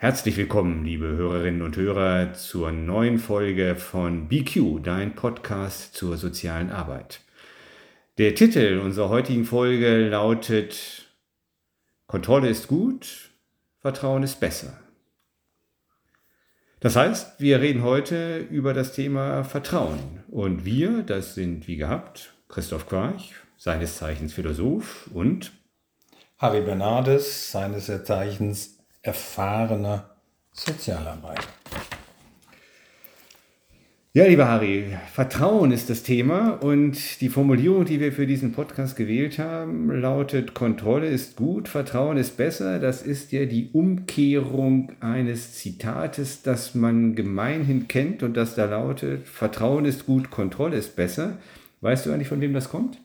Herzlich willkommen, liebe Hörerinnen und Hörer, zur neuen Folge von BQ, dein Podcast zur sozialen Arbeit. Der Titel unserer heutigen Folge lautet Kontrolle ist gut, Vertrauen ist besser. Das heißt, wir reden heute über das Thema Vertrauen. Und wir, das sind wie gehabt Christoph Quarch, seines Zeichens Philosoph und Harry Bernardes, seines Zeichens erfahrener Sozialarbeiter. Ja, lieber Harry, Vertrauen ist das Thema und die Formulierung, die wir für diesen Podcast gewählt haben, lautet, Kontrolle ist gut, Vertrauen ist besser. Das ist ja die Umkehrung eines Zitates, das man gemeinhin kennt und das da lautet, Vertrauen ist gut, Kontrolle ist besser. Weißt du eigentlich, von wem das kommt?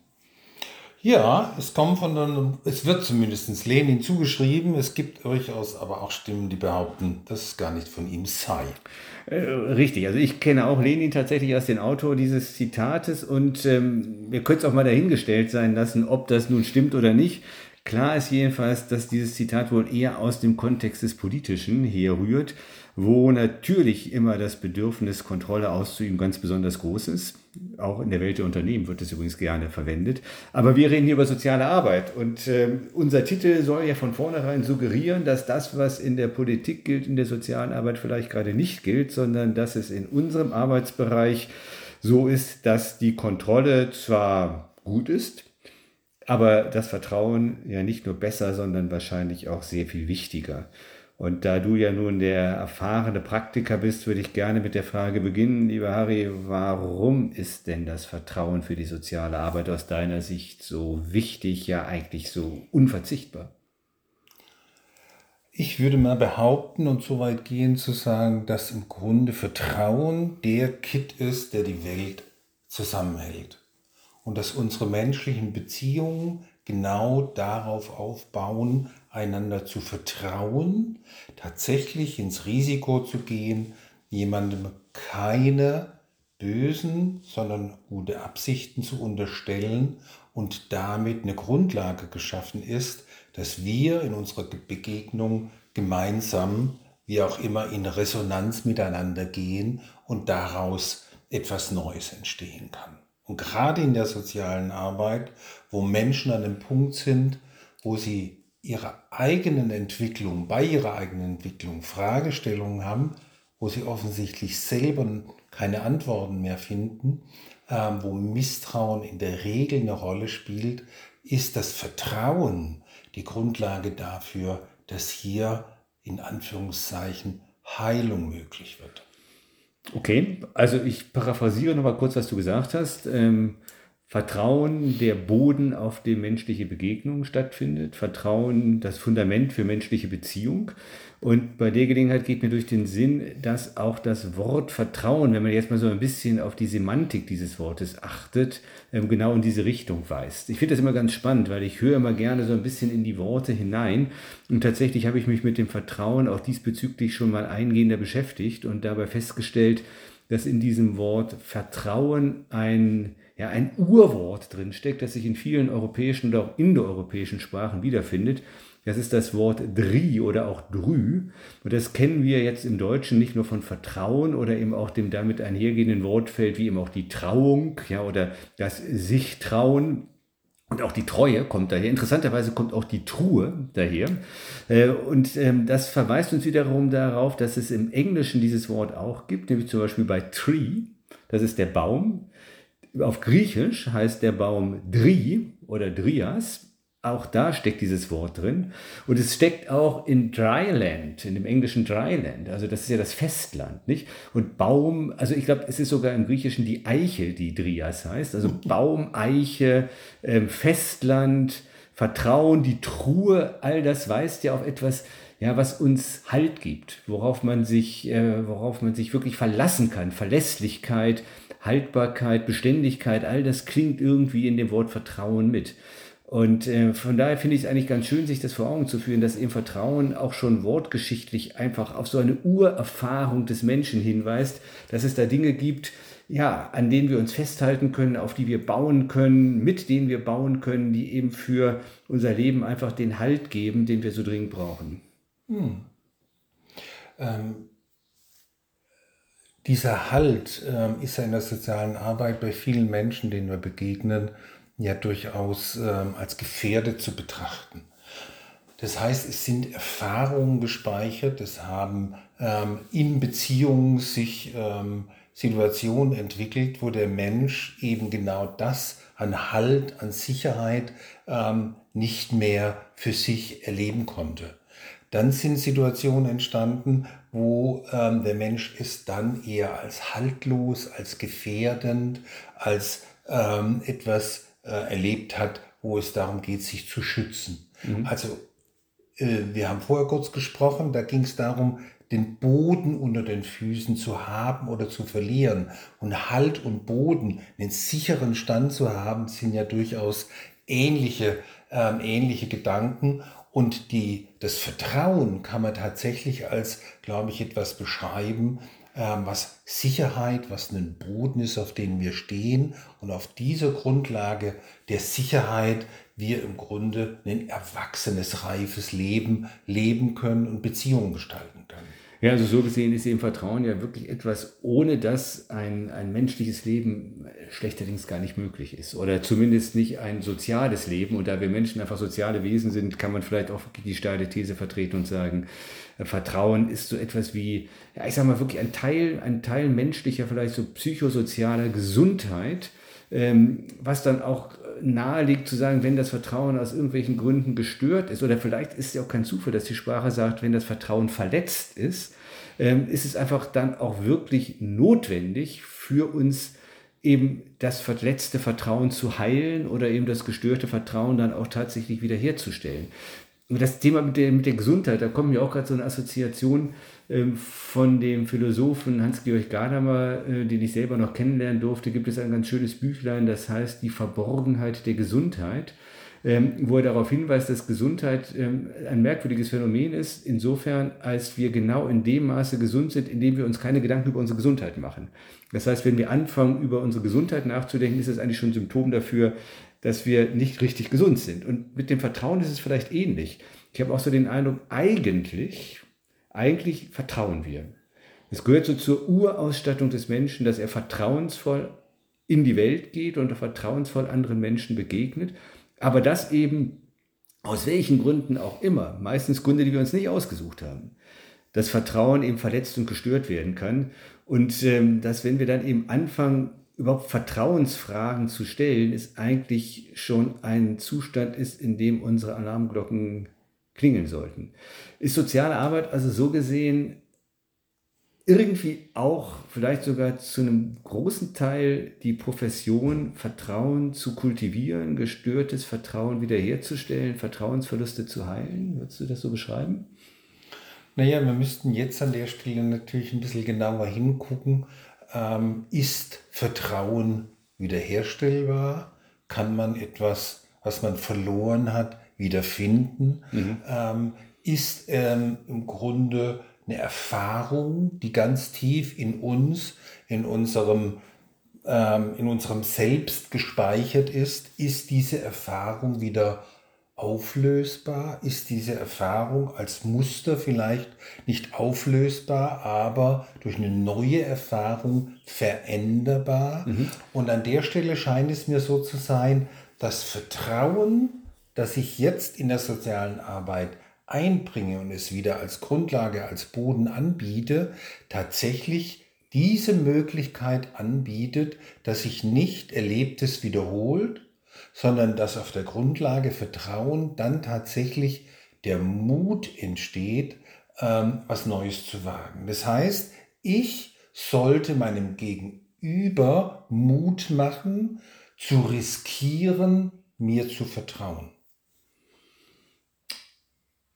Ja, es kommt von einem, es wird zumindest Lenin zugeschrieben. Es gibt durchaus aber auch Stimmen, die behaupten, dass es gar nicht von ihm sei. Äh, richtig, also ich kenne auch Lenin tatsächlich als den Autor dieses Zitates und ähm, wir können es auch mal dahingestellt sein lassen, ob das nun stimmt oder nicht. Klar ist jedenfalls, dass dieses Zitat wohl eher aus dem Kontext des Politischen herrührt wo natürlich immer das Bedürfnis, Kontrolle auszuüben, ganz besonders groß ist. Auch in der Welt der Unternehmen wird es übrigens gerne verwendet. Aber wir reden hier über soziale Arbeit und äh, unser Titel soll ja von vornherein suggerieren, dass das, was in der Politik gilt, in der sozialen Arbeit vielleicht gerade nicht gilt, sondern dass es in unserem Arbeitsbereich so ist, dass die Kontrolle zwar gut ist, aber das Vertrauen ja nicht nur besser, sondern wahrscheinlich auch sehr viel wichtiger. Und da du ja nun der erfahrene Praktiker bist, würde ich gerne mit der Frage beginnen, lieber Harry, warum ist denn das Vertrauen für die soziale Arbeit aus deiner Sicht so wichtig, ja eigentlich so unverzichtbar? Ich würde mal behaupten und so weit gehen zu sagen, dass im Grunde Vertrauen der Kit ist, der die Welt zusammenhält. Und dass unsere menschlichen Beziehungen genau darauf aufbauen, einander zu vertrauen, tatsächlich ins Risiko zu gehen, jemandem keine bösen, sondern gute Absichten zu unterstellen und damit eine Grundlage geschaffen ist, dass wir in unserer Begegnung gemeinsam, wie auch immer, in Resonanz miteinander gehen und daraus etwas Neues entstehen kann. Und gerade in der sozialen Arbeit, wo Menschen an dem Punkt sind, wo sie ihrer eigenen Entwicklung, bei ihrer eigenen Entwicklung Fragestellungen haben, wo sie offensichtlich selber keine Antworten mehr finden, äh, wo Misstrauen in der Regel eine Rolle spielt, ist das Vertrauen die Grundlage dafür, dass hier in Anführungszeichen Heilung möglich wird. Okay, also ich paraphrasiere nochmal kurz, was du gesagt hast. Ähm, Vertrauen der Boden, auf dem menschliche Begegnung stattfindet, Vertrauen das Fundament für menschliche Beziehung. Und bei der Gelegenheit geht mir durch den Sinn, dass auch das Wort Vertrauen, wenn man jetzt mal so ein bisschen auf die Semantik dieses Wortes achtet, ähm, genau in diese Richtung weist. Ich finde das immer ganz spannend, weil ich höre immer gerne so ein bisschen in die Worte hinein. Und tatsächlich habe ich mich mit dem Vertrauen auch diesbezüglich schon mal eingehender beschäftigt und dabei festgestellt, dass in diesem Wort Vertrauen ein ja, ein Urwort drinsteckt, das sich in vielen europäischen und auch indoeuropäischen Sprachen wiederfindet. Das ist das Wort Dri oder auch Drü. Und das kennen wir jetzt im Deutschen nicht nur von Vertrauen oder eben auch dem damit einhergehenden Wortfeld wie eben auch die Trauung ja, oder das sich trauen. Und auch die Treue kommt daher. Interessanterweise kommt auch die Truhe daher. Äh, und ähm, das verweist uns wiederum darauf, dass es im Englischen dieses Wort auch gibt, nämlich zum Beispiel bei Tree. Das ist der Baum. Auf Griechisch heißt der Baum Dri oder Drias. Auch da steckt dieses Wort drin. Und es steckt auch in Dryland, in dem englischen Dryland. Also das ist ja das Festland, nicht? Und Baum, also ich glaube, es ist sogar im Griechischen die Eiche, die Drias heißt. Also Baum, Eiche, ähm, Festland, Vertrauen, die Truhe, all das weist ja auf etwas, ja, was uns Halt gibt, worauf man sich, äh, worauf man sich wirklich verlassen kann, Verlässlichkeit, Haltbarkeit, Beständigkeit, all das klingt irgendwie in dem Wort Vertrauen mit. Und äh, von daher finde ich es eigentlich ganz schön, sich das vor Augen zu führen, dass eben Vertrauen auch schon wortgeschichtlich einfach auf so eine Urerfahrung des Menschen hinweist, dass es da Dinge gibt, ja, an denen wir uns festhalten können, auf die wir bauen können, mit denen wir bauen können, die eben für unser Leben einfach den Halt geben, den wir so dringend brauchen. Hm. ähm, dieser Halt ähm, ist ja in der sozialen Arbeit bei vielen Menschen, denen wir begegnen, ja durchaus ähm, als gefährdet zu betrachten. Das heißt, es sind Erfahrungen gespeichert, es haben ähm, in Beziehungen sich ähm, Situationen entwickelt, wo der Mensch eben genau das an Halt, an Sicherheit ähm, nicht mehr für sich erleben konnte. Dann sind Situationen entstanden, wo ähm, der Mensch es dann eher als haltlos, als gefährdend, als ähm, etwas äh, erlebt hat, wo es darum geht, sich zu schützen. Mhm. Also äh, wir haben vorher kurz gesprochen, da ging es darum, den Boden unter den Füßen zu haben oder zu verlieren. Und Halt und Boden, einen sicheren Stand zu haben, sind ja durchaus ähnliche, ähm, ähnliche Gedanken. Und die, das Vertrauen kann man tatsächlich als, glaube ich, etwas beschreiben, ähm, was Sicherheit, was ein Boden ist, auf dem wir stehen. Und auf dieser Grundlage der Sicherheit wir im Grunde ein erwachsenes, reifes Leben leben können und Beziehungen gestalten. Ja, also so gesehen ist eben Vertrauen ja wirklich etwas, ohne das ein, ein menschliches Leben schlechterdings gar nicht möglich ist. Oder zumindest nicht ein soziales Leben. Und da wir Menschen einfach soziale Wesen sind, kann man vielleicht auch die steile These vertreten und sagen, äh, Vertrauen ist so etwas wie, ja, ich sag mal wirklich ein Teil, ein Teil menschlicher, vielleicht so psychosozialer Gesundheit, ähm, was dann auch nahe liegt zu sagen, wenn das Vertrauen aus irgendwelchen Gründen gestört ist, oder vielleicht ist es ja auch kein Zufall, dass die Sprache sagt, wenn das Vertrauen verletzt ist, ähm, ist es einfach dann auch wirklich notwendig für uns eben das verletzte Vertrauen zu heilen oder eben das gestörte Vertrauen dann auch tatsächlich wiederherzustellen. Und das Thema mit der, mit der Gesundheit, da kommt mir auch gerade so eine Assoziation von dem Philosophen Hans-Georg Gadamer, äh, den ich selber noch kennenlernen durfte, gibt es ein ganz schönes Büchlein, das heißt Die Verborgenheit der Gesundheit, ähm, wo er darauf hinweist, dass Gesundheit ähm, ein merkwürdiges Phänomen ist, insofern, als wir genau in dem Maße gesund sind, indem wir uns keine Gedanken über unsere Gesundheit machen. Das heißt, wenn wir anfangen, über unsere Gesundheit nachzudenken, ist das eigentlich schon ein Symptom dafür, dass wir nicht richtig gesund sind. Und mit dem Vertrauen ist es vielleicht ähnlich. Ich habe auch so den Eindruck, eigentlich, eigentlich vertrauen wir. Es gehört so zur Urausstattung des Menschen, dass er vertrauensvoll in die Welt geht und vertrauensvoll anderen Menschen begegnet. Aber das eben aus welchen Gründen auch immer, meistens Gründe, die wir uns nicht ausgesucht haben, das Vertrauen eben verletzt und gestört werden kann. Und ähm, dass, wenn wir dann eben anfangen, überhaupt Vertrauensfragen zu stellen, ist eigentlich schon ein Zustand ist, in dem unsere Alarmglocken klingeln sollten. Ist soziale Arbeit also so gesehen irgendwie auch vielleicht sogar zu einem großen Teil die Profession, Vertrauen zu kultivieren, gestörtes Vertrauen wiederherzustellen, Vertrauensverluste zu heilen? Würdest du das so beschreiben? Naja, wir müssten jetzt an der Stelle natürlich ein bisschen genauer hingucken. Ähm, ist Vertrauen wiederherstellbar? Kann man etwas, was man verloren hat, wiederfinden, mhm. ähm, ist ähm, im Grunde eine Erfahrung, die ganz tief in uns, in unserem, ähm, in unserem Selbst gespeichert ist. Ist diese Erfahrung wieder auflösbar? Ist diese Erfahrung als Muster vielleicht nicht auflösbar, aber durch eine neue Erfahrung veränderbar? Mhm. Und an der Stelle scheint es mir so zu sein, dass Vertrauen dass ich jetzt in der sozialen Arbeit einbringe und es wieder als Grundlage, als Boden anbiete, tatsächlich diese Möglichkeit anbietet, dass sich nicht Erlebtes wiederholt, sondern dass auf der Grundlage Vertrauen dann tatsächlich der Mut entsteht, ähm, was Neues zu wagen. Das heißt, ich sollte meinem Gegenüber Mut machen, zu riskieren, mir zu vertrauen.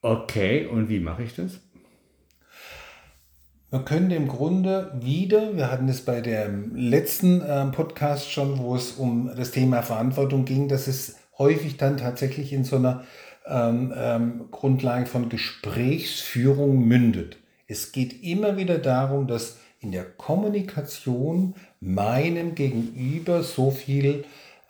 Okay, und wie mache ich das? Man könnte im Grunde wieder, wir hatten es bei dem letzten äh, Podcast schon, wo es um das Thema Verantwortung ging, dass es häufig dann tatsächlich in so einer ähm, ähm, Grundlage von Gesprächsführung mündet. Es geht immer wieder darum, dass in der Kommunikation meinem Gegenüber so viel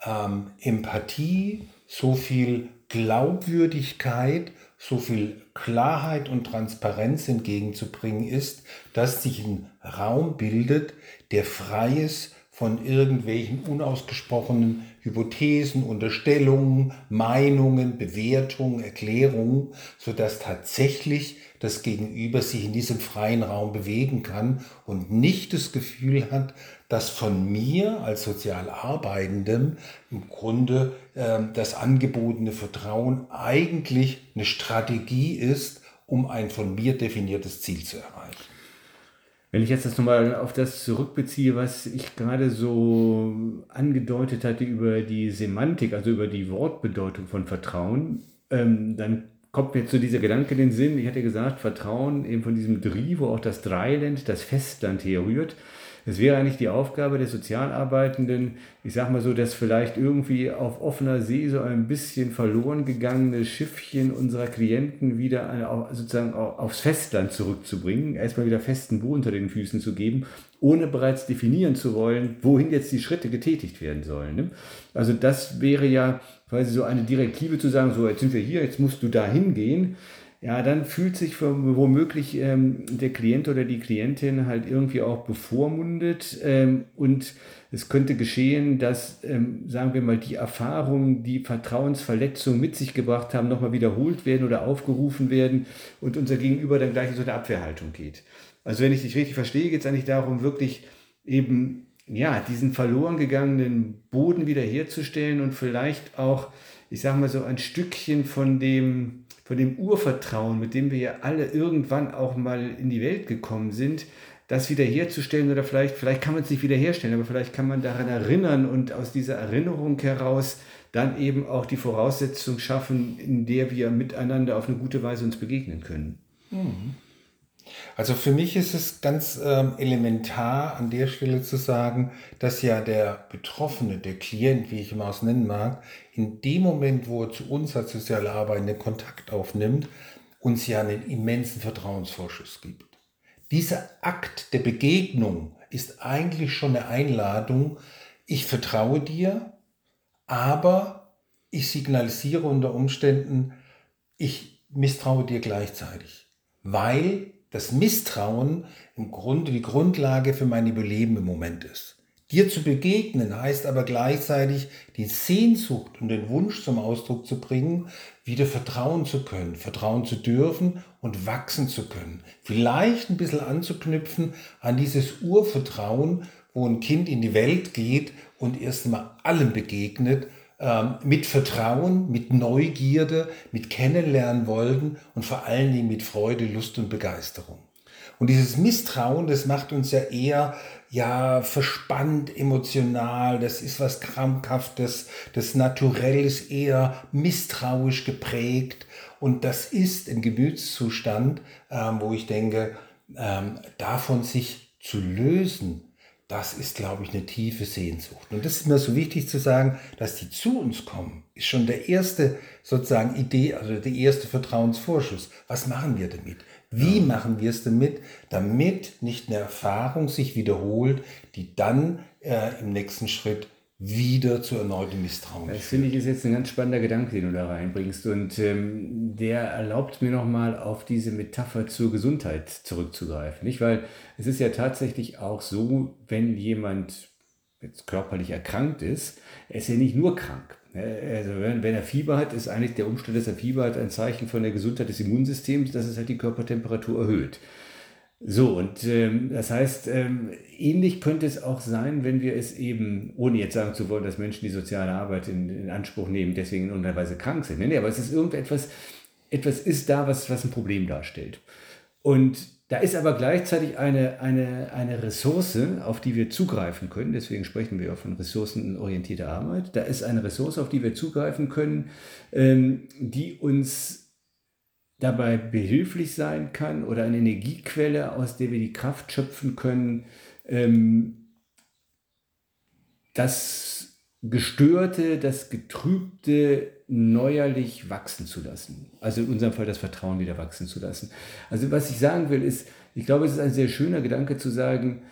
ähm, Empathie, so viel Glaubwürdigkeit so viel Klarheit und Transparenz entgegenzubringen ist, dass sich ein Raum bildet, der frei ist von irgendwelchen unausgesprochenen Hypothesen, Unterstellungen, Meinungen, Bewertungen, Erklärungen, sodass tatsächlich das Gegenüber sich in diesem freien Raum bewegen kann und nicht das Gefühl hat, dass von mir als sozial Arbeitendem im Grunde äh, das angebotene Vertrauen eigentlich eine Strategie ist, um ein von mir definiertes Ziel zu erreichen. Wenn ich jetzt das nochmal auf das zurückbeziehe, was ich gerade so angedeutet hatte über die Semantik, also über die Wortbedeutung von Vertrauen, ähm, dann kommt mir zu dieser Gedanke in den Sinn. Ich hatte gesagt, Vertrauen eben von diesem Dri, wo auch das Dreiland, das Festland herrührt. Es wäre eigentlich die Aufgabe der Sozialarbeitenden, ich sage mal so, das vielleicht irgendwie auf offener See so ein bisschen verloren gegangene Schiffchen unserer Klienten wieder sozusagen aufs Festland zurückzubringen, erstmal wieder festen Boden unter den Füßen zu geben, ohne bereits definieren zu wollen, wohin jetzt die Schritte getätigt werden sollen. Ne? Also das wäre ja quasi so eine Direktive zu sagen, so jetzt sind wir hier, jetzt musst du da hingehen ja, dann fühlt sich womöglich ähm, der Klient oder die Klientin halt irgendwie auch bevormundet ähm, und es könnte geschehen, dass, ähm, sagen wir mal, die Erfahrungen, die Vertrauensverletzungen mit sich gebracht haben, nochmal wiederholt werden oder aufgerufen werden und unser Gegenüber dann gleich in so eine Abwehrhaltung geht. Also wenn ich dich richtig verstehe, geht es eigentlich darum, wirklich eben ja, diesen verloren gegangenen Boden wiederherzustellen und vielleicht auch, ich sage mal so, ein Stückchen von dem von dem Urvertrauen, mit dem wir ja alle irgendwann auch mal in die Welt gekommen sind, das wiederherzustellen oder vielleicht, vielleicht kann man es nicht wiederherstellen, aber vielleicht kann man daran erinnern und aus dieser Erinnerung heraus dann eben auch die Voraussetzung schaffen, in der wir miteinander auf eine gute Weise uns begegnen können. Mhm. Also für mich ist es ganz ähm, elementar an der Stelle zu sagen, dass ja der Betroffene, der Klient, wie ich ihn aus nennen mag, in dem Moment, wo er zu uns als soziale Arbeitende Kontakt aufnimmt, uns ja einen immensen Vertrauensvorschuss gibt. Dieser Akt der Begegnung ist eigentlich schon eine Einladung, ich vertraue dir, aber ich signalisiere unter Umständen, ich misstraue dir gleichzeitig, weil das Misstrauen im Grunde die Grundlage für mein Überleben im Moment ist. Dir zu begegnen heißt aber gleichzeitig die Sehnsucht und den Wunsch zum Ausdruck zu bringen, wieder vertrauen zu können, vertrauen zu dürfen und wachsen zu können. Vielleicht ein bisschen anzuknüpfen an dieses Urvertrauen, wo ein Kind in die Welt geht und erst einmal allem begegnet, mit Vertrauen, mit Neugierde, mit Kennenlernen wollten und vor allen Dingen mit Freude, Lust und Begeisterung. Und dieses Misstrauen, das macht uns ja eher ja verspannt, emotional, das ist was krampfhaftes, das Naturell ist eher misstrauisch geprägt und das ist ein Gemütszustand, ähm, wo ich denke, ähm, davon sich zu lösen, das ist, glaube ich, eine tiefe Sehnsucht. Und das ist mir so wichtig zu sagen, dass die zu uns kommen, ist schon der erste sozusagen Idee, also der erste Vertrauensvorschuss. Was machen wir damit? Wie ja. machen wir es damit, damit nicht eine Erfahrung sich wiederholt, die dann äh, im nächsten Schritt wieder zu erneutem Misstrauen. Das finde ich ist jetzt ein ganz spannender Gedanke, den du da reinbringst. Und ähm, der erlaubt mir nochmal auf diese Metapher zur Gesundheit zurückzugreifen. Nicht? Weil es ist ja tatsächlich auch so, wenn jemand jetzt körperlich erkrankt ist, er ist ja nicht nur krank. Also wenn, wenn er Fieber hat, ist eigentlich der Umstand, dass er Fieber hat, ein Zeichen von der Gesundheit des Immunsystems, dass es halt die Körpertemperatur erhöht. So, und ähm, das heißt, ähm, ähnlich könnte es auch sein, wenn wir es eben, ohne jetzt sagen zu wollen, dass Menschen die soziale Arbeit in, in Anspruch nehmen, deswegen in irgendeiner Weise krank sind. Nee, nee, aber es ist irgendetwas, etwas ist da, was, was ein Problem darstellt. Und da ist aber gleichzeitig eine, eine, eine Ressource, auf die wir zugreifen können. Deswegen sprechen wir auch von ressourcenorientierter Arbeit. Da ist eine Ressource, auf die wir zugreifen können, ähm, die uns dabei behilflich sein kann oder eine Energiequelle, aus der wir die Kraft schöpfen können, ähm, das Gestörte, das Getrübte neuerlich wachsen zu lassen. Also in unserem Fall das Vertrauen wieder wachsen zu lassen. Also was ich sagen will, ist, ich glaube, es ist ein sehr schöner Gedanke zu sagen,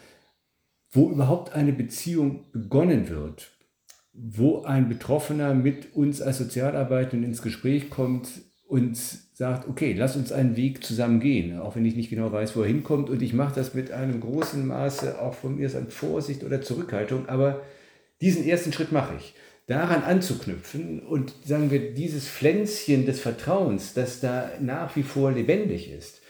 wo überhaupt eine Beziehung begonnen wird, wo ein Betroffener mit uns als Sozialarbeitenden ins Gespräch kommt, und sagt, okay, lass uns einen Weg zusammen gehen, auch wenn ich nicht genau weiß, wo er hinkommt. Und ich mache das mit einem großen Maße auch von mir an Vorsicht oder Zurückhaltung, aber diesen ersten Schritt mache ich. Daran anzuknüpfen und sagen wir, dieses Pflänzchen des Vertrauens, das da nach wie vor lebendig ist,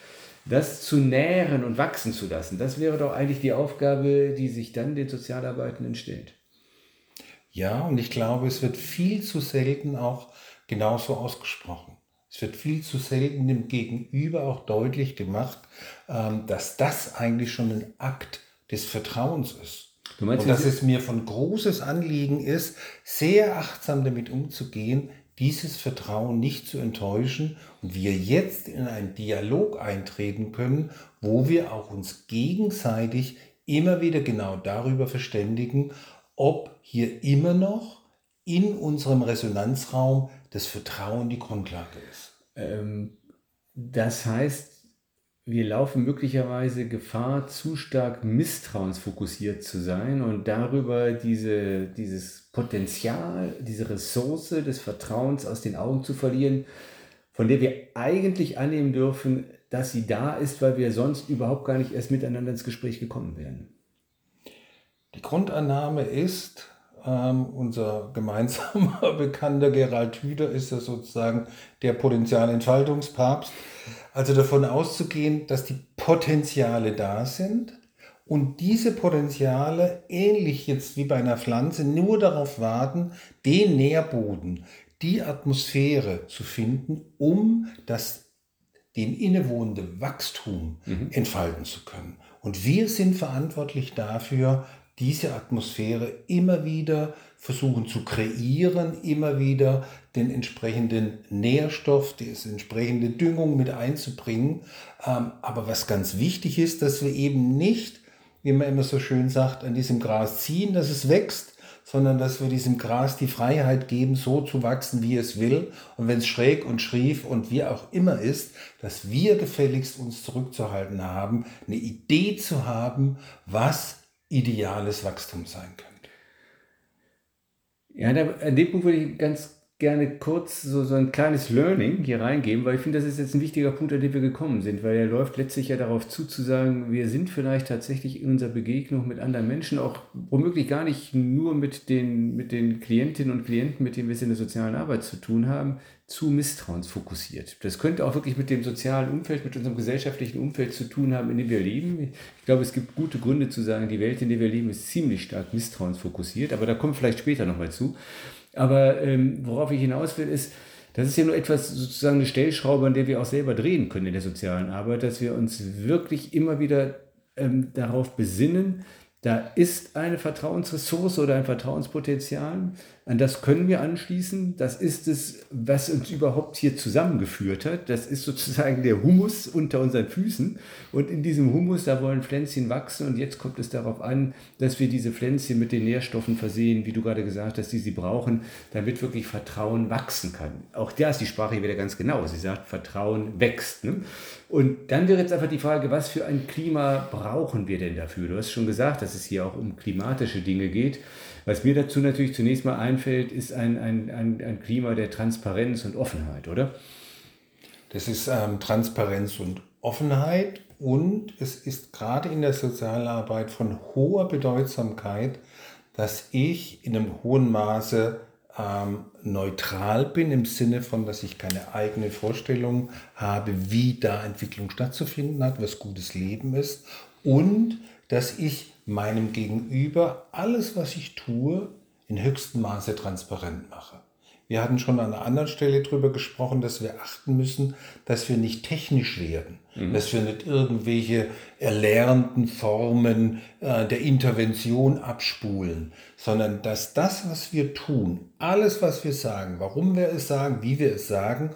das zu nähren und wachsen zu lassen, das wäre doch eigentlich die Aufgabe, die sich dann den Sozialarbeitenden stellt. Ja, und ich glaube, es wird viel zu selten auch genauso ausgesprochen. Es wird viel zu selten dem Gegenüber auch deutlich gemacht, ähm, dass das eigentlich schon ein Akt des Vertrauens ist. Du meinst, und dass es mir von großes Anliegen ist, sehr achtsam damit umzugehen, dieses Vertrauen nicht zu enttäuschen und wir jetzt in einen Dialog eintreten können, wo wir auch uns gegenseitig immer wieder genau darüber verständigen, ob hier immer noch in unserem Resonanzraum das Vertrauen die Grundlage ist. Ähm, das heißt, wir laufen möglicherweise Gefahr, zu stark misstrauensfokussiert zu sein und darüber diese, dieses Potenzial, diese Ressource des Vertrauens aus den Augen zu verlieren, von der wir eigentlich annehmen dürfen, dass sie da ist, weil wir sonst überhaupt gar nicht erst miteinander ins Gespräch gekommen wären. Die Grundannahme ist, ähm, unser gemeinsamer Bekannter Gerald Hüder ist ja sozusagen der Potenzialentfaltungspapst. Also davon auszugehen, dass die Potenziale da sind und diese Potenziale, ähnlich jetzt wie bei einer Pflanze, nur darauf warten, den Nährboden, die Atmosphäre zu finden, um das dem innewohnende Wachstum mhm. entfalten zu können. Und wir sind verantwortlich dafür, diese Atmosphäre immer wieder versuchen zu kreieren, immer wieder den entsprechenden Nährstoff, die entsprechende Düngung mit einzubringen. Ähm, aber was ganz wichtig ist, dass wir eben nicht, wie man immer so schön sagt, an diesem Gras ziehen, dass es wächst, sondern dass wir diesem Gras die Freiheit geben, so zu wachsen, wie es will. Und wenn es schräg und schrief und wie auch immer ist, dass wir gefälligst uns zurückzuhalten haben, eine Idee zu haben, was ideales Wachstum sein könnte. Ja, da, an dem Punkt würde ich ganz gerne kurz so, so ein kleines Learning hier reingeben, weil ich finde, das ist jetzt ein wichtiger Punkt, an dem wir gekommen sind, weil er läuft letztlich ja darauf zu, zu sagen, wir sind vielleicht tatsächlich in unserer Begegnung mit anderen Menschen, auch womöglich gar nicht nur mit den, mit den Klientinnen und Klienten, mit denen wir es in der sozialen Arbeit zu tun haben, zu misstrauensfokussiert. Das könnte auch wirklich mit dem sozialen Umfeld, mit unserem gesellschaftlichen Umfeld zu tun haben, in dem wir leben. Ich glaube, es gibt gute Gründe zu sagen, die Welt, in der wir leben, ist ziemlich stark misstrauensfokussiert, aber da kommen wir vielleicht später nochmal zu. Aber ähm, worauf ich hinaus will, ist, das ist ja nur etwas sozusagen eine Stellschraube, an der wir auch selber drehen können in der sozialen Arbeit, dass wir uns wirklich immer wieder ähm, darauf besinnen, da ist eine Vertrauensressource oder ein Vertrauenspotenzial, an das können wir anschließen. Das ist es, was uns überhaupt hier zusammengeführt hat. Das ist sozusagen der Humus unter unseren Füßen. Und in diesem Humus, da wollen Pflänzchen wachsen. Und jetzt kommt es darauf an, dass wir diese Pflänzchen mit den Nährstoffen versehen, wie du gerade gesagt hast, die sie brauchen, damit wirklich Vertrauen wachsen kann. Auch da ist die Sprache wieder ganz genau. Sie sagt, Vertrauen wächst. Ne? Und dann wäre jetzt einfach die Frage, was für ein Klima brauchen wir denn dafür? Du hast schon gesagt, dass es hier auch um klimatische Dinge geht. Was mir dazu natürlich zunächst mal einfällt, ist ein, ein, ein, ein Klima der Transparenz und Offenheit, oder? Das ist ähm, Transparenz und Offenheit und es ist gerade in der Sozialarbeit von hoher Bedeutsamkeit, dass ich in einem hohen Maße ähm, neutral bin, im Sinne von, dass ich keine eigene Vorstellung habe, wie da Entwicklung stattzufinden hat, was gutes Leben ist und dass ich meinem Gegenüber alles, was ich tue, in höchstem Maße transparent mache. Wir hatten schon an einer anderen Stelle darüber gesprochen, dass wir achten müssen, dass wir nicht technisch werden, mhm. dass wir nicht irgendwelche erlernten Formen äh, der Intervention abspulen, sondern dass das, was wir tun, alles, was wir sagen, warum wir es sagen, wie wir es sagen,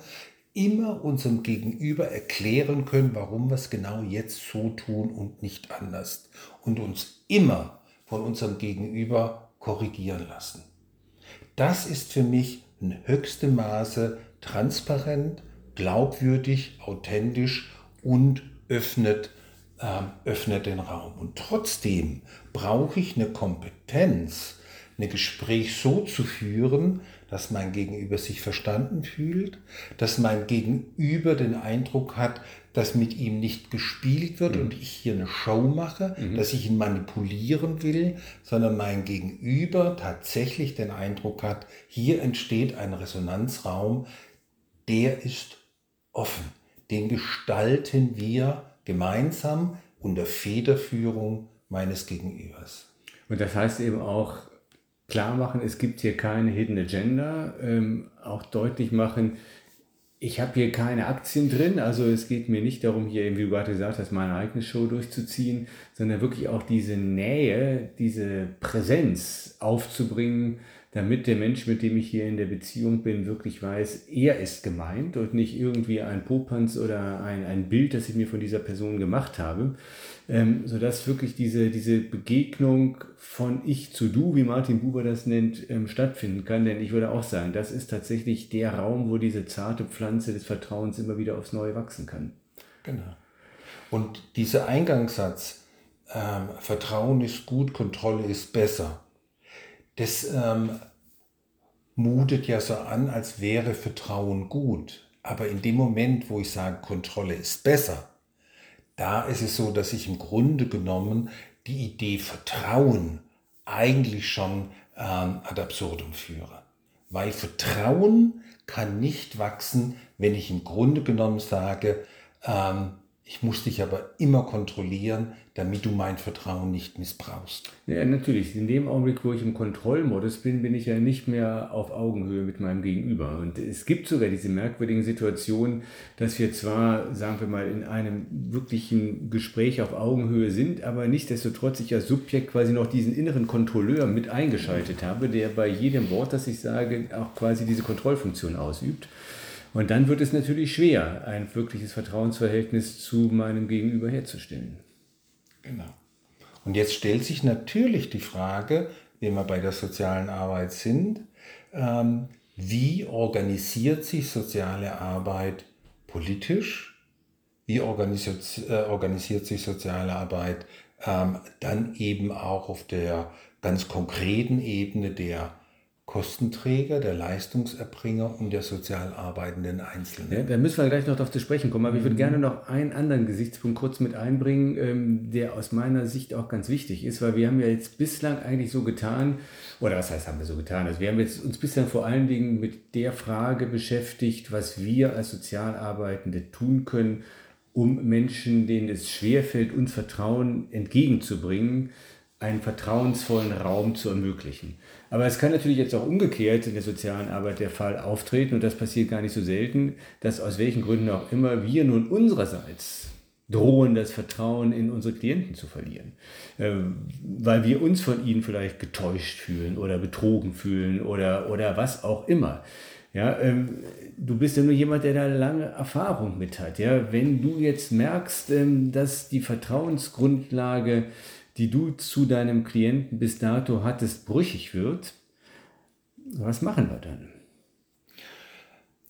immer unserem Gegenüber erklären können, warum wir es genau jetzt so tun und nicht anders. Und uns immer von unserem Gegenüber korrigieren lassen. Das ist für mich in höchstem Maße transparent, glaubwürdig, authentisch und öffnet, äh, öffnet den Raum. Und trotzdem brauche ich eine Kompetenz, ein Gespräch so zu führen, dass mein Gegenüber sich verstanden fühlt, dass mein Gegenüber den Eindruck hat, dass mit ihm nicht gespielt wird mhm. und ich hier eine Show mache, mhm. dass ich ihn manipulieren will, sondern mein Gegenüber tatsächlich den Eindruck hat, hier entsteht ein Resonanzraum, der ist offen. Den gestalten wir gemeinsam unter Federführung meines Gegenübers. Und das heißt eben auch klar machen, es gibt hier keine Hidden Agenda, ähm, auch deutlich machen, ich habe hier keine Aktien drin, also es geht mir nicht darum, hier, wie du gerade gesagt hast, meine eigene Show durchzuziehen, sondern wirklich auch diese Nähe, diese Präsenz aufzubringen, damit der Mensch, mit dem ich hier in der Beziehung bin, wirklich weiß, er ist gemeint und nicht irgendwie ein Popanz oder ein, ein Bild, das ich mir von dieser Person gemacht habe, ähm, sodass wirklich diese, diese Begegnung von Ich zu Du, wie Martin Buber das nennt, ähm, stattfinden kann. Denn ich würde auch sagen, das ist tatsächlich der Raum, wo diese zarte Pflanze des Vertrauens immer wieder aufs Neue wachsen kann. Genau. Und dieser Eingangssatz, ähm, Vertrauen ist gut, Kontrolle ist besser, das ähm, mutet ja so an, als wäre Vertrauen gut. Aber in dem Moment, wo ich sage, Kontrolle ist besser, da ist es so, dass ich im Grunde genommen die Idee Vertrauen eigentlich schon ähm, ad absurdum führe. Weil Vertrauen kann nicht wachsen, wenn ich im Grunde genommen sage, ähm, ich muss dich aber immer kontrollieren, damit du mein Vertrauen nicht missbrauchst. Ja, natürlich. In dem Augenblick, wo ich im Kontrollmodus bin, bin ich ja nicht mehr auf Augenhöhe mit meinem Gegenüber. Und es gibt sogar diese merkwürdigen Situationen, dass wir zwar, sagen wir mal, in einem wirklichen Gespräch auf Augenhöhe sind, aber nichtsdestotrotz ich als Subjekt quasi noch diesen inneren Kontrolleur mit eingeschaltet habe, der bei jedem Wort, das ich sage, auch quasi diese Kontrollfunktion ausübt. Und dann wird es natürlich schwer, ein wirkliches Vertrauensverhältnis zu meinem Gegenüber herzustellen. Genau. Und jetzt stellt sich natürlich die Frage, wenn wir bei der sozialen Arbeit sind, ähm, wie organisiert sich soziale Arbeit politisch? Wie organisiert, äh, organisiert sich soziale Arbeit ähm, dann eben auch auf der ganz konkreten Ebene der Kostenträger, der Leistungserbringer und der sozial arbeitenden Einzelnen. Ja, da müssen wir gleich noch darauf zu sprechen kommen, aber ich würde mhm. gerne noch einen anderen Gesichtspunkt kurz mit einbringen, ähm, der aus meiner Sicht auch ganz wichtig ist, weil wir haben ja jetzt bislang eigentlich so getan, oder was heißt haben wir so getan? Also wir haben jetzt uns bislang vor allen Dingen mit der Frage beschäftigt, was wir als Sozialarbeitende tun können, um Menschen, denen es schwerfällt, uns Vertrauen entgegenzubringen, einen vertrauensvollen Raum zu ermöglichen. Aber es kann natürlich jetzt auch umgekehrt in der sozialen Arbeit der Fall auftreten, und das passiert gar nicht so selten, dass aus welchen Gründen auch immer wir nun unsererseits drohen, das Vertrauen in unsere Klienten zu verlieren, ähm, weil wir uns von ihnen vielleicht getäuscht fühlen oder betrogen fühlen oder, oder was auch immer. Ja, ähm, du bist ja nur jemand, der da lange Erfahrung mit hat. Ja, wenn du jetzt merkst, ähm, dass die Vertrauensgrundlage die du zu deinem Klienten bis dato hattest, brüchig wird, was machen wir dann?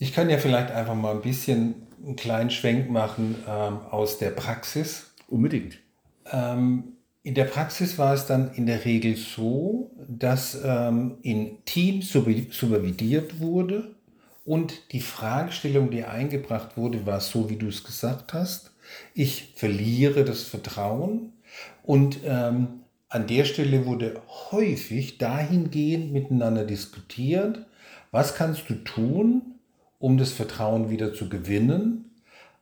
Ich kann ja vielleicht einfach mal ein bisschen einen kleinen Schwenk machen ähm, aus der Praxis. Unbedingt. Ähm, in der Praxis war es dann in der Regel so, dass ähm, in Teams supervidiert wurde und die Fragestellung, die eingebracht wurde, war so, wie du es gesagt hast. Ich verliere das Vertrauen und ähm, an der Stelle wurde häufig dahingehend miteinander diskutiert, was kannst du tun, um das Vertrauen wieder zu gewinnen,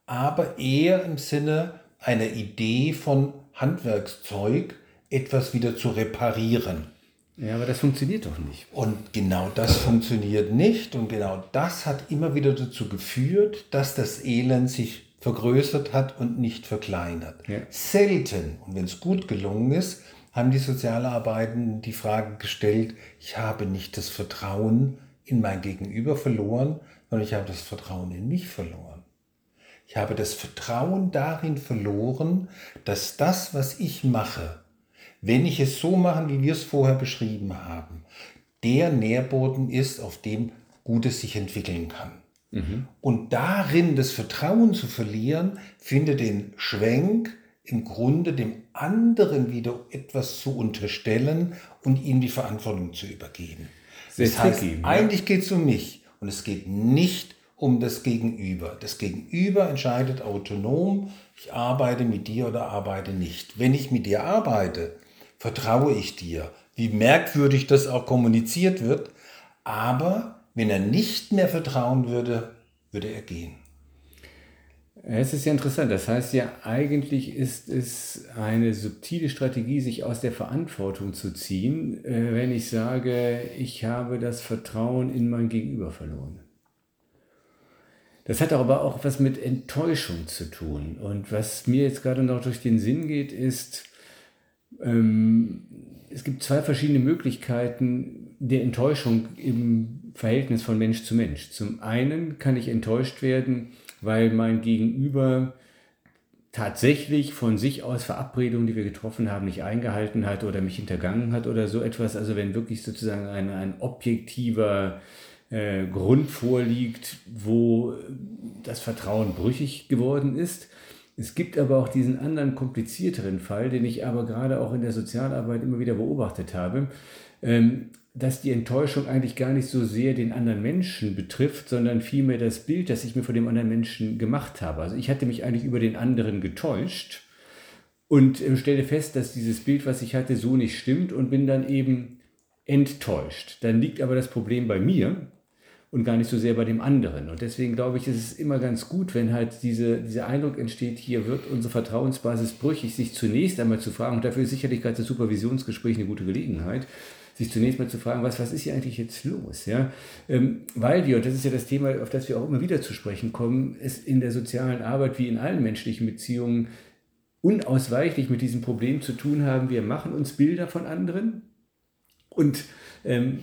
aber eher im Sinne einer Idee von Handwerkszeug, etwas wieder zu reparieren. Ja, aber das funktioniert doch nicht. Und genau das funktioniert nicht und genau das hat immer wieder dazu geführt, dass das Elend sich vergrößert hat und nicht verkleinert. Ja. Selten, und wenn es gut gelungen ist, haben die Sozialarbeitenden die Frage gestellt, ich habe nicht das Vertrauen in mein Gegenüber verloren, sondern ich habe das Vertrauen in mich verloren. Ich habe das Vertrauen darin verloren, dass das, was ich mache, wenn ich es so mache, wie wir es vorher beschrieben haben, der Nährboden ist, auf dem Gutes sich entwickeln kann. Mhm. Und darin das Vertrauen zu verlieren, findet den Schwenk im Grunde dem anderen wieder etwas zu unterstellen und ihm die Verantwortung zu übergeben. Sehr das heißt, tricky, eigentlich geht es um mich und es geht nicht um das Gegenüber. Das Gegenüber entscheidet autonom, ich arbeite mit dir oder arbeite nicht. Wenn ich mit dir arbeite, vertraue ich dir, wie merkwürdig das auch kommuniziert wird, aber wenn er nicht mehr vertrauen würde, würde er gehen. Es ist ja interessant. Das heißt ja, eigentlich ist es eine subtile Strategie, sich aus der Verantwortung zu ziehen, äh, wenn ich sage, ich habe das Vertrauen in mein Gegenüber verloren. Das hat aber auch was mit Enttäuschung zu tun. Und was mir jetzt gerade noch durch den Sinn geht, ist, ähm, es gibt zwei verschiedene Möglichkeiten der Enttäuschung im Verhältnis von Mensch zu Mensch. Zum einen kann ich enttäuscht werden, weil mein Gegenüber tatsächlich von sich aus Verabredungen, die wir getroffen haben, nicht eingehalten hat oder mich hintergangen hat oder so etwas. Also wenn wirklich sozusagen ein, ein objektiver äh, Grund vorliegt, wo das Vertrauen brüchig geworden ist. Es gibt aber auch diesen anderen komplizierteren Fall, den ich aber gerade auch in der Sozialarbeit immer wieder beobachtet habe. Ähm, dass die Enttäuschung eigentlich gar nicht so sehr den anderen Menschen betrifft, sondern vielmehr das Bild, das ich mir von dem anderen Menschen gemacht habe. Also ich hatte mich eigentlich über den anderen getäuscht und äh, stelle fest, dass dieses Bild, was ich hatte, so nicht stimmt und bin dann eben enttäuscht. Dann liegt aber das Problem bei mir und gar nicht so sehr bei dem anderen. Und deswegen glaube ich, ist es immer ganz gut, wenn halt diese, dieser Eindruck entsteht, hier wird unsere Vertrauensbasis brüchig, sich zunächst einmal zu fragen, und dafür ist sicherlich gerade das Supervisionsgespräch eine gute Gelegenheit, sich zunächst mal zu fragen, was, was ist hier eigentlich jetzt los? Ja? Ähm, weil wir, und das ist ja das Thema, auf das wir auch immer wieder zu sprechen kommen, es in der sozialen Arbeit wie in allen menschlichen Beziehungen unausweichlich mit diesem Problem zu tun haben. Wir machen uns Bilder von anderen und ähm,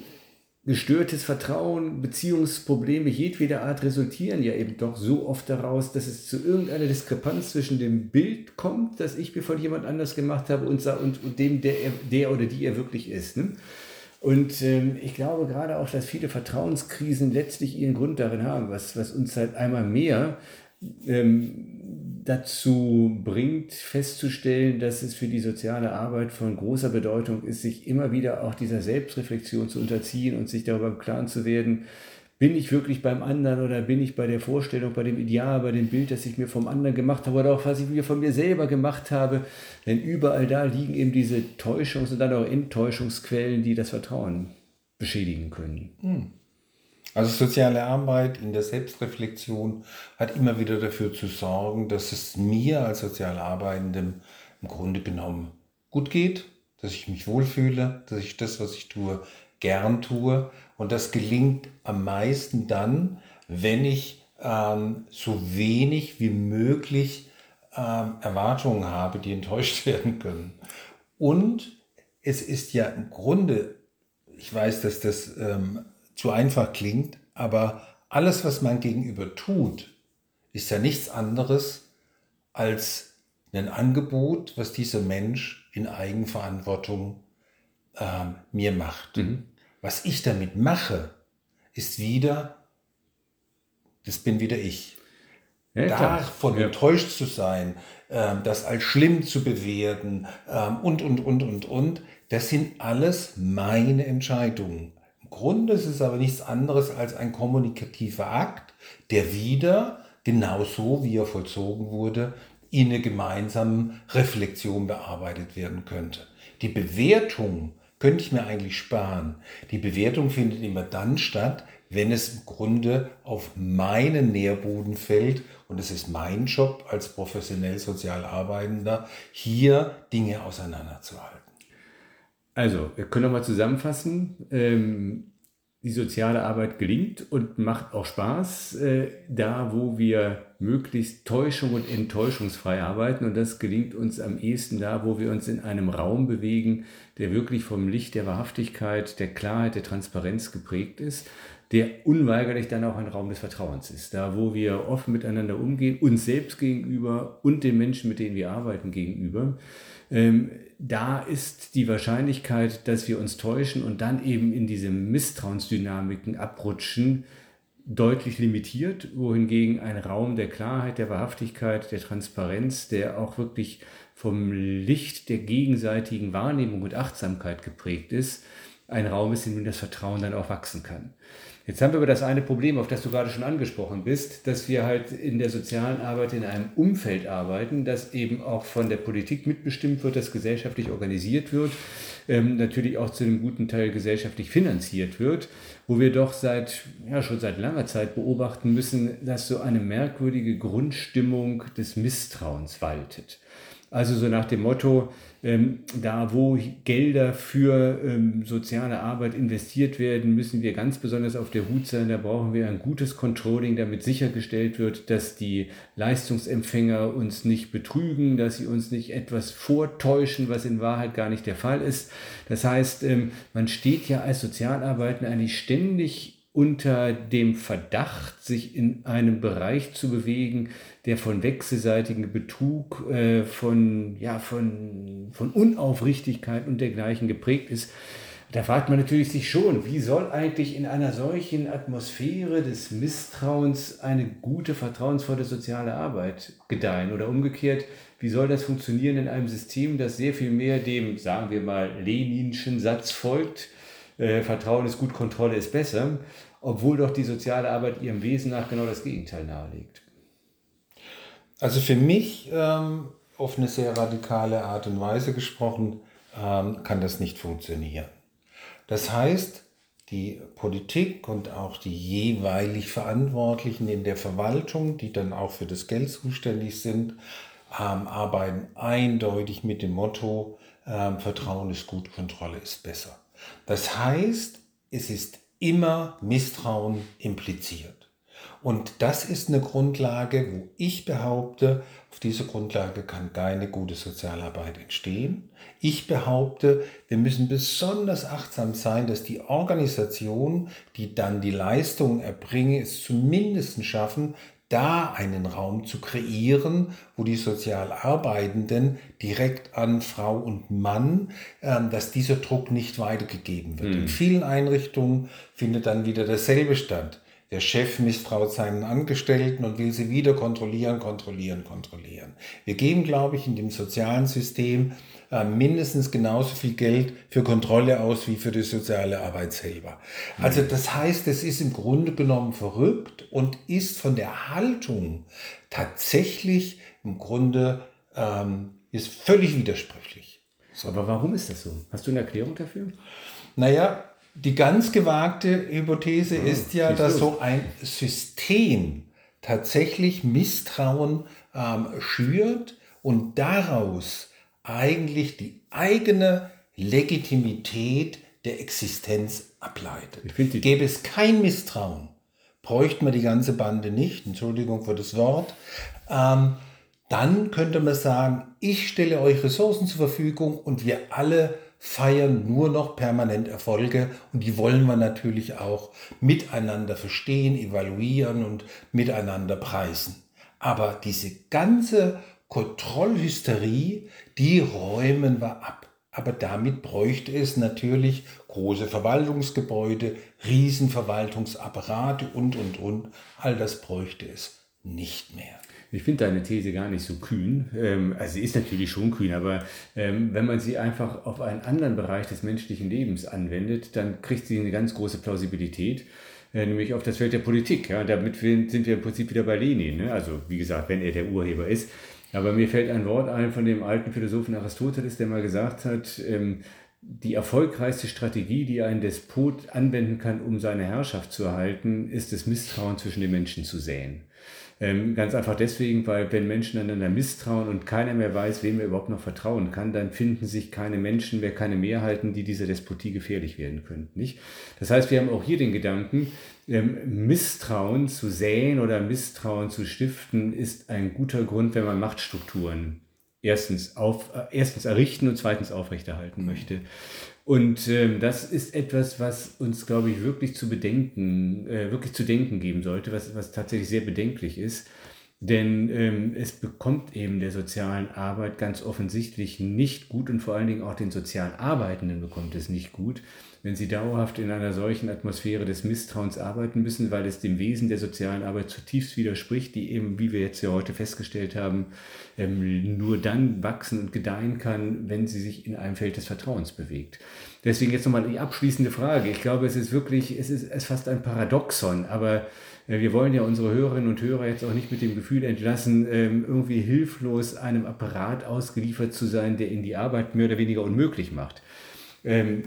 gestörtes Vertrauen, Beziehungsprobleme jedweder Art resultieren ja eben doch so oft daraus, dass es zu irgendeiner Diskrepanz zwischen dem Bild kommt, das ich mir von jemand anders gemacht habe und, und, und dem, der, der oder die er wirklich ist. Ne? Und ähm, ich glaube gerade auch, dass viele Vertrauenskrisen letztlich ihren Grund darin haben, was, was uns halt einmal mehr ähm, dazu bringt, festzustellen, dass es für die soziale Arbeit von großer Bedeutung ist, sich immer wieder auch dieser Selbstreflexion zu unterziehen und sich darüber im Klaren zu werden, bin ich wirklich beim anderen oder bin ich bei der Vorstellung, bei dem Ideal, bei dem Bild, das ich mir vom anderen gemacht habe oder auch was ich mir von mir selber gemacht habe. Denn überall da liegen eben diese Täuschungs- und dann auch Enttäuschungsquellen, die das Vertrauen beschädigen können. Hm. Also soziale Arbeit in der Selbstreflexion hat immer wieder dafür zu sorgen, dass es mir als Sozialarbeitendem im Grunde genommen gut geht, dass ich mich wohlfühle, dass ich das, was ich tue, gern tue. Und das gelingt am meisten dann, wenn ich ähm, so wenig wie möglich ähm, Erwartungen habe, die enttäuscht werden können. Und es ist ja im Grunde, ich weiß, dass das ähm, zu einfach klingt, aber alles, was man gegenüber tut, ist ja nichts anderes als ein Angebot, was dieser Mensch in Eigenverantwortung äh, mir macht. Mhm. Was ich damit mache, ist wieder, das bin wieder ich. Ja, Davon ja. enttäuscht zu sein, äh, das als schlimm zu bewerten äh, und, und, und, und, und, das sind alles meine Entscheidungen. Grunde ist es aber nichts anderes als ein kommunikativer Akt, der wieder, genauso wie er vollzogen wurde, in einer gemeinsamen Reflexion bearbeitet werden könnte. Die Bewertung könnte ich mir eigentlich sparen. Die Bewertung findet immer dann statt, wenn es im Grunde auf meinen Nährboden fällt und es ist mein Job als professionell sozial Arbeitender, hier Dinge auseinanderzuhalten. Also, wir können nochmal zusammenfassen. Ähm, die soziale Arbeit gelingt und macht auch Spaß, äh, da wo wir möglichst täuschung- und enttäuschungsfrei arbeiten. Und das gelingt uns am ehesten da, wo wir uns in einem Raum bewegen, der wirklich vom Licht der Wahrhaftigkeit, der Klarheit, der Transparenz geprägt ist, der unweigerlich dann auch ein Raum des Vertrauens ist. Da, wo wir offen miteinander umgehen, uns selbst gegenüber und den Menschen, mit denen wir arbeiten, gegenüber ähm, da ist die Wahrscheinlichkeit, dass wir uns täuschen und dann eben in diese Misstrauensdynamiken abrutschen, deutlich limitiert, wohingegen ein Raum der Klarheit, der Wahrhaftigkeit, der Transparenz, der auch wirklich vom Licht der gegenseitigen Wahrnehmung und Achtsamkeit geprägt ist, ein Raum ist, in dem das Vertrauen dann auch wachsen kann. Jetzt haben wir aber das eine Problem, auf das du gerade schon angesprochen bist, dass wir halt in der sozialen Arbeit in einem Umfeld arbeiten, das eben auch von der Politik mitbestimmt wird, das gesellschaftlich organisiert wird, ähm, natürlich auch zu einem guten Teil gesellschaftlich finanziert wird, wo wir doch seit, ja, schon seit langer Zeit beobachten müssen, dass so eine merkwürdige Grundstimmung des Misstrauens waltet. Also so nach dem Motto, ähm, da wo Gelder für ähm, soziale Arbeit investiert werden, müssen wir ganz besonders auf der Hut sein. Da brauchen wir ein gutes Controlling, damit sichergestellt wird, dass die Leistungsempfänger uns nicht betrügen, dass sie uns nicht etwas vortäuschen, was in Wahrheit gar nicht der Fall ist. Das heißt, ähm, man steht ja als Sozialarbeiter eigentlich ständig unter dem Verdacht, sich in einem Bereich zu bewegen, der von wechselseitigem Betrug, äh, von, ja, von, von Unaufrichtigkeit und dergleichen geprägt ist. Da fragt man natürlich sich schon, wie soll eigentlich in einer solchen Atmosphäre des Misstrauens eine gute, vertrauensvolle soziale Arbeit gedeihen? Oder umgekehrt, wie soll das funktionieren in einem System, das sehr viel mehr dem, sagen wir mal, Leninschen Satz folgt, äh, Vertrauen ist gut, Kontrolle ist besser, obwohl doch die soziale Arbeit ihrem Wesen nach genau das Gegenteil nahelegt. Also für mich ähm, auf eine sehr radikale Art und Weise gesprochen, ähm, kann das nicht funktionieren. Das heißt, die Politik und auch die jeweilig Verantwortlichen in der Verwaltung, die dann auch für das Geld zuständig sind, ähm, arbeiten eindeutig mit dem Motto, ähm, Vertrauen ist gut, Kontrolle ist besser. Das heißt, es ist immer Misstrauen impliziert. Und das ist eine Grundlage, wo ich behaupte, auf dieser Grundlage kann keine gute Sozialarbeit entstehen. Ich behaupte, wir müssen besonders achtsam sein, dass die Organisation, die dann die Leistung erbringe, es zumindest schaffen, da einen Raum zu kreieren, wo die Sozialarbeitenden direkt an Frau und Mann, äh, dass dieser Druck nicht weitergegeben wird. Mhm. In vielen Einrichtungen findet dann wieder dasselbe statt. Der Chef misstraut seinen Angestellten und will sie wieder kontrollieren, kontrollieren, kontrollieren. Wir geben, glaube ich, in dem sozialen System äh, mindestens genauso viel Geld für Kontrolle aus wie für die soziale Arbeit selber. Also das heißt, es ist im Grunde genommen verrückt und ist von der Haltung tatsächlich im Grunde ähm, ist völlig widersprüchlich. So. Aber warum ist das so? Hast du eine Erklärung dafür? Naja, die ganz gewagte Hypothese oh, ist ja, dass so ein System tatsächlich Misstrauen ähm, schürt und daraus eigentlich die eigene Legitimität der Existenz ableitet. Gäbe es kein Misstrauen, bräuchte man die ganze Bande nicht, Entschuldigung für das Wort, ähm, dann könnte man sagen, ich stelle euch Ressourcen zur Verfügung und wir alle feiern nur noch permanent Erfolge und die wollen wir natürlich auch miteinander verstehen, evaluieren und miteinander preisen. Aber diese ganze Kontrollhysterie, die räumen wir ab. Aber damit bräuchte es natürlich große Verwaltungsgebäude, Riesenverwaltungsapparate und, und, und. All das bräuchte es nicht mehr. Ich finde deine These gar nicht so kühn. Ähm, also sie ist natürlich schon kühn, aber ähm, wenn man sie einfach auf einen anderen Bereich des menschlichen Lebens anwendet, dann kriegt sie eine ganz große Plausibilität äh, nämlich auf das Feld der Politik. Damit sind wir im Prinzip wieder bei Lenin. Ne? Also wie gesagt, wenn er der Urheber ist. Aber mir fällt ein Wort ein von dem alten Philosophen Aristoteles, der mal gesagt hat, ähm, die erfolgreichste Strategie, die ein Despot anwenden kann, um seine Herrschaft zu erhalten, ist das Misstrauen zwischen den Menschen zu säen. Ähm, ganz einfach deswegen, weil wenn Menschen einander misstrauen und keiner mehr weiß, wem er überhaupt noch vertrauen kann, dann finden sich keine Menschen mehr, keine Mehrheiten, die dieser Despotie gefährlich werden können. Nicht? Das heißt, wir haben auch hier den Gedanken, ähm, Misstrauen zu säen oder Misstrauen zu stiften, ist ein guter Grund, wenn man Machtstrukturen erstens, auf, äh, erstens errichten und zweitens aufrechterhalten möchte. Und ähm, das ist etwas, was uns, glaube ich, wirklich zu bedenken, äh, wirklich zu denken geben sollte, was, was tatsächlich sehr bedenklich ist. Denn ähm, es bekommt eben der sozialen Arbeit ganz offensichtlich nicht gut und vor allen Dingen auch den sozial Arbeitenden bekommt es nicht gut, wenn sie dauerhaft in einer solchen Atmosphäre des Misstrauens arbeiten müssen, weil es dem Wesen der sozialen Arbeit zutiefst widerspricht, die eben, wie wir jetzt ja heute festgestellt haben, ähm, nur dann wachsen und gedeihen kann, wenn sie sich in einem Feld des Vertrauens bewegt. Deswegen jetzt nochmal die abschließende Frage. Ich glaube, es ist wirklich, es ist, es ist fast ein Paradoxon, aber wir wollen ja unsere Hörerinnen und Hörer jetzt auch nicht mit dem Gefühl entlassen, ähm, irgendwie hilflos einem Apparat ausgeliefert zu sein, der ihnen die Arbeit mehr oder weniger unmöglich macht. Ähm,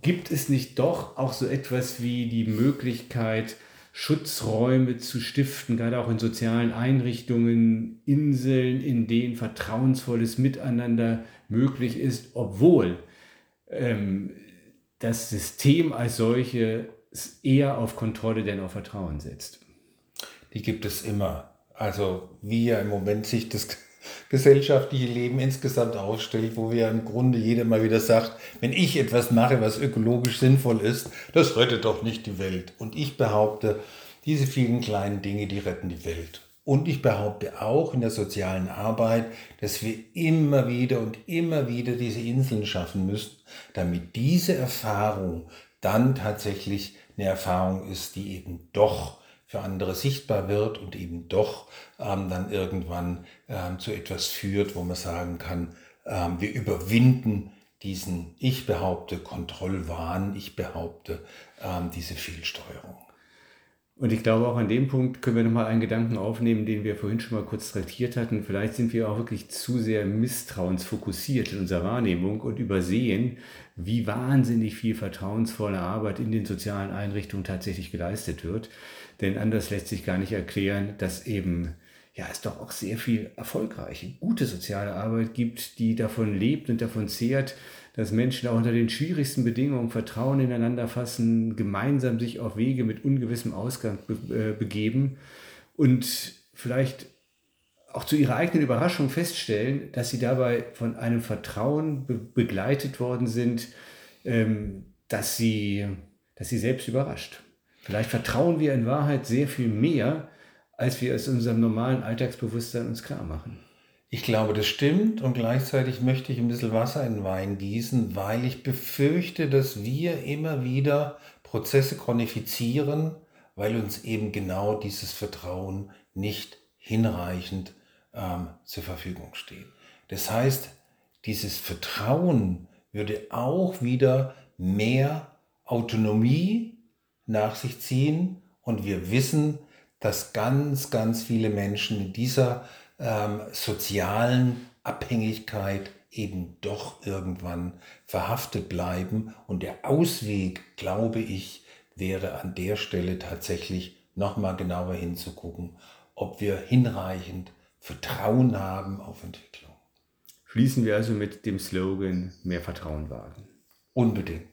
gibt es nicht doch auch so etwas wie die Möglichkeit, Schutzräume zu stiften, gerade auch in sozialen Einrichtungen, Inseln, in denen vertrauensvolles Miteinander möglich ist, obwohl ähm, das System als solche eher auf Kontrolle denn auf Vertrauen setzt. Die gibt es immer. Also wie ja im Moment sich das gesellschaftliche Leben insgesamt aufstellt, wo wir im Grunde jeder mal wieder sagt, wenn ich etwas mache, was ökologisch sinnvoll ist, das rettet doch nicht die Welt. Und ich behaupte, diese vielen kleinen Dinge, die retten die Welt. Und ich behaupte auch in der sozialen Arbeit, dass wir immer wieder und immer wieder diese Inseln schaffen müssen, damit diese Erfahrung dann tatsächlich eine Erfahrung ist, die eben doch für andere sichtbar wird und eben doch ähm, dann irgendwann ähm, zu etwas führt, wo man sagen kann, ähm, wir überwinden diesen, ich behaupte, Kontrollwahn, ich behaupte, ähm, diese Fehlsteuerung. Und ich glaube, auch an dem Punkt können wir nochmal einen Gedanken aufnehmen, den wir vorhin schon mal kurz traktiert hatten. Vielleicht sind wir auch wirklich zu sehr misstrauensfokussiert in unserer Wahrnehmung und übersehen, wie wahnsinnig viel vertrauensvolle Arbeit in den sozialen Einrichtungen tatsächlich geleistet wird. Denn anders lässt sich gar nicht erklären, dass eben ja, es doch auch sehr viel erfolgreiche, gute soziale Arbeit gibt, die davon lebt und davon zehrt, dass Menschen auch unter den schwierigsten Bedingungen Vertrauen ineinander fassen, gemeinsam sich auf Wege mit ungewissem Ausgang be äh, begeben und vielleicht auch zu ihrer eigenen Überraschung feststellen, dass sie dabei von einem Vertrauen be begleitet worden sind, ähm, dass, sie, dass sie selbst überrascht. Vielleicht vertrauen wir in Wahrheit sehr viel mehr, als wir es in unserem normalen Alltagsbewusstsein uns klar machen. Ich glaube, das stimmt und gleichzeitig möchte ich ein bisschen Wasser in den Wein gießen, weil ich befürchte, dass wir immer wieder Prozesse chronifizieren, weil uns eben genau dieses Vertrauen nicht hinreichend ähm, zur Verfügung steht. Das heißt, dieses Vertrauen würde auch wieder mehr Autonomie nach sich ziehen und wir wissen, dass ganz, ganz viele Menschen in dieser ähm, sozialen Abhängigkeit eben doch irgendwann verhaftet bleiben. Und der Ausweg, glaube ich, wäre an der Stelle tatsächlich nochmal genauer hinzugucken, ob wir hinreichend Vertrauen haben auf Entwicklung. Schließen wir also mit dem Slogan mehr Vertrauen wagen. Unbedingt.